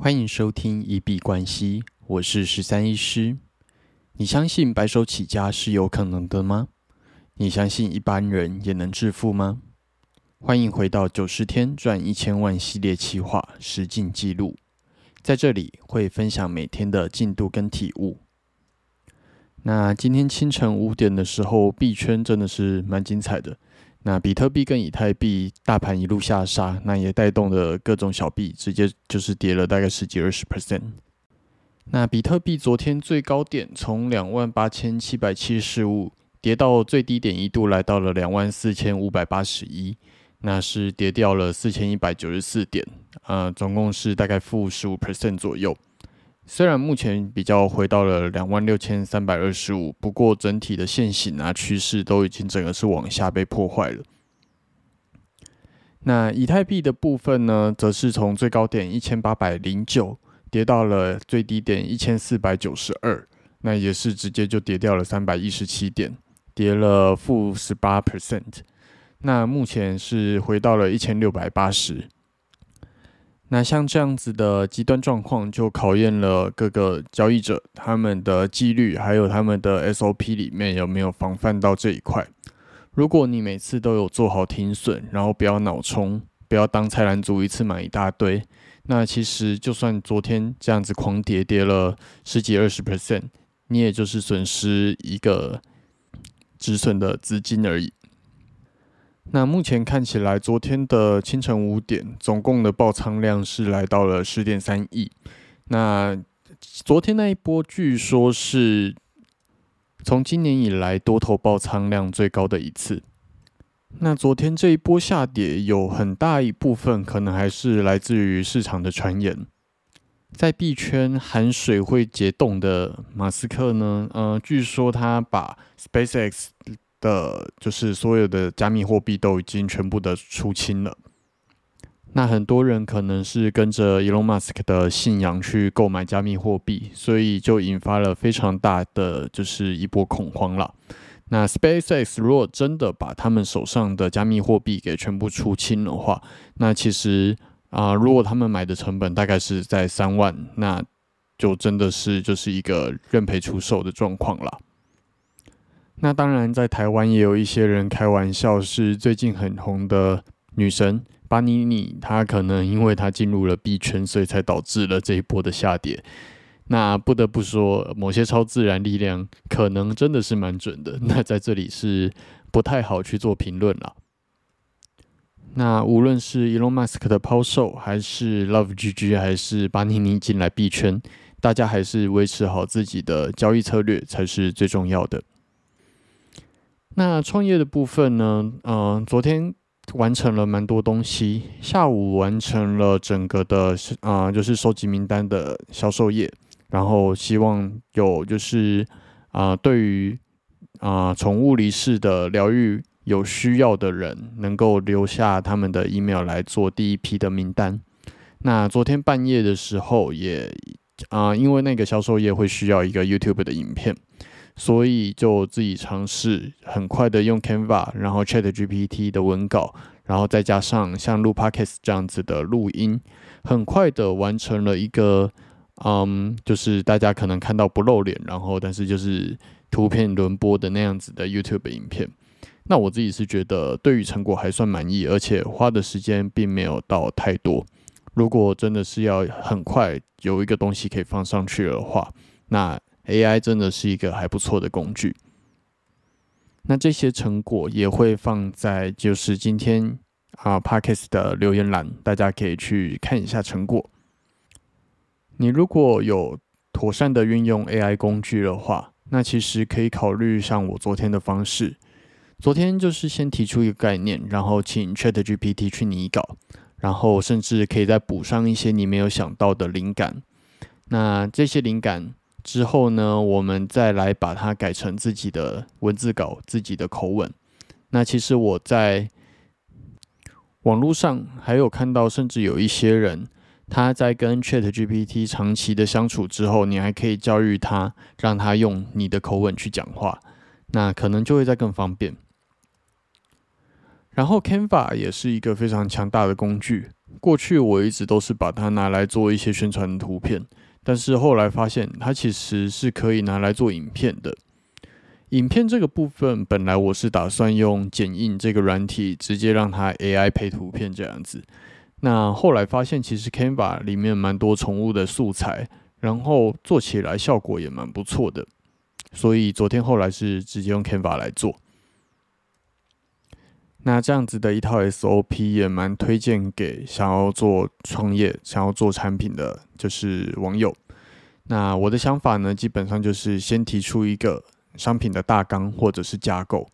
欢迎收听一币关系，我是十三医师。你相信白手起家是有可能的吗？你相信一般人也能致富吗？欢迎回到九十天赚一千万系列企划实进记录，在这里会分享每天的进度跟体悟。那今天清晨五点的时候，币圈真的是蛮精彩的。那比特币跟以太币大盘一路下杀，那也带动了各种小币直接就是跌了大概十几二十 percent。那比特币昨天最高点从两万八千七百七十五跌到最低点一度来到了两万四千五百八十一，那是跌掉了四千一百九十四点，呃，总共是大概负十五 percent 左右。虽然目前比较回到了两万六千三百二十五，不过整体的线型啊趋势都已经整个是往下被破坏了。那以太币的部分呢，则是从最高点一千八百零九跌到了最低点一千四百九十二，那也是直接就跌掉了三百一十七点，跌了负十八 percent。那目前是回到了一千六百八十。那像这样子的极端状况，就考验了各个交易者他们的纪律，还有他们的 SOP 里面有没有防范到这一块。如果你每次都有做好停损，然后不要脑冲，不要当菜篮族一次买一大堆，那其实就算昨天这样子狂跌，跌了十几二十 percent，你也就是损失一个止损的资金而已。那目前看起来，昨天的清晨五点，总共的爆仓量是来到了十点三亿。那昨天那一波，据说是从今年以来多头爆仓量最高的一次。那昨天这一波下跌，有很大一部分可能还是来自于市场的传言。在币圈含水会结冻的马斯克呢？呃，据说他把 SpaceX。的，就是所有的加密货币都已经全部的出清了。那很多人可能是跟着 Elon Musk 的信仰去购买加密货币，所以就引发了非常大的就是一波恐慌了。那 SpaceX 如果真的把他们手上的加密货币给全部出清的话，那其实啊，如果他们买的成本大概是在三万，那就真的是就是一个认赔出售的状况了。那当然，在台湾也有一些人开玩笑，是最近很红的女神巴尼尼，她可能因为她进入了币圈，所以才导致了这一波的下跌。那不得不说，某些超自然力量可能真的是蛮准的。那在这里是不太好去做评论了。那无论是 Elon Musk 的抛售，还是 Love GG，还是巴尼尼进来币圈，大家还是维持好自己的交易策略才是最重要的。那创业的部分呢？嗯，昨天完成了蛮多东西，下午完成了整个的啊，就是收集名单的销售页，然后希望有就是啊，对于啊宠物离世的疗愈有需要的人，能够留下他们的 email 来做第一批的名单。那昨天半夜的时候也啊，因为那个销售页会需要一个 YouTube 的影片。所以就自己尝试，很快的用 Canva，然后 Chat GPT 的文稿，然后再加上像录 Podcast 这样子的录音，很快的完成了一个，嗯，就是大家可能看到不露脸，然后但是就是图片轮播的那样子的 YouTube 影片。那我自己是觉得对于成果还算满意，而且花的时间并没有到太多。如果真的是要很快有一个东西可以放上去的话，那 AI 真的是一个还不错的工具。那这些成果也会放在就是今天啊 Parkes 的留言栏，大家可以去看一下成果。你如果有妥善的运用 AI 工具的话，那其实可以考虑像我昨天的方式。昨天就是先提出一个概念，然后请 ChatGPT 去拟稿，然后甚至可以再补上一些你没有想到的灵感。那这些灵感。之后呢，我们再来把它改成自己的文字稿、自己的口吻。那其实我在网络上还有看到，甚至有一些人他在跟 Chat GPT 长期的相处之后，你还可以教育他，让他用你的口吻去讲话，那可能就会再更方便。然后 Canva 也是一个非常强大的工具。过去我一直都是把它拿来做一些宣传图片，但是后来发现它其实是可以拿来做影片的。影片这个部分，本来我是打算用剪映这个软体，直接让它 AI 配图片这样子。那后来发现，其实 Canva 里面蛮多宠物的素材，然后做起来效果也蛮不错的。所以昨天后来是直接用 Canva 来做。那这样子的一套 SOP 也蛮推荐给想要做创业、想要做产品的就是网友。那我的想法呢，基本上就是先提出一个。商品的大纲或者是架构，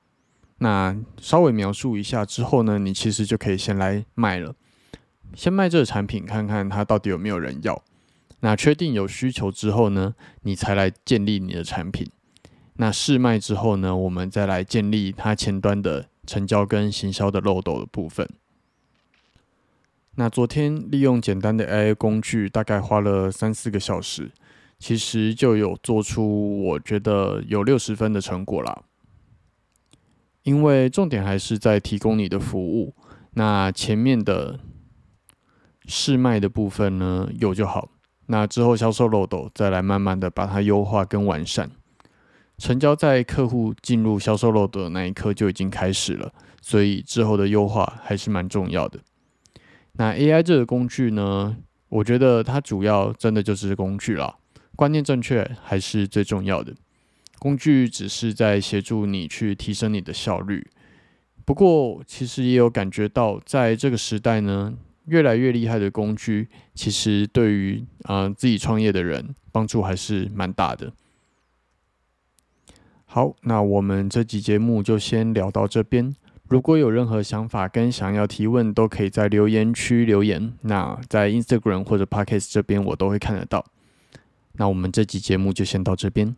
那稍微描述一下之后呢，你其实就可以先来卖了。先卖这个产品，看看它到底有没有人要。那确定有需求之后呢，你才来建立你的产品。那试卖之后呢，我们再来建立它前端的成交跟行销的漏斗的部分。那昨天利用简单的 AI 工具，大概花了三四个小时。其实就有做出我觉得有六十分的成果啦，因为重点还是在提供你的服务。那前面的试卖的部分呢，有就好。那之后销售漏斗再来慢慢的把它优化跟完善。成交在客户进入销售漏斗的那一刻就已经开始了，所以之后的优化还是蛮重要的。那 AI 这个工具呢，我觉得它主要真的就是工具啦。观念正确还是最重要的，工具只是在协助你去提升你的效率。不过，其实也有感觉到，在这个时代呢，越来越厉害的工具，其实对于啊自己创业的人帮助还是蛮大的。好，那我们这集节目就先聊到这边。如果有任何想法跟想要提问，都可以在留言区留言。那在 Instagram 或者 Podcast 这边，我都会看得到。那我们这集节目就先到这边。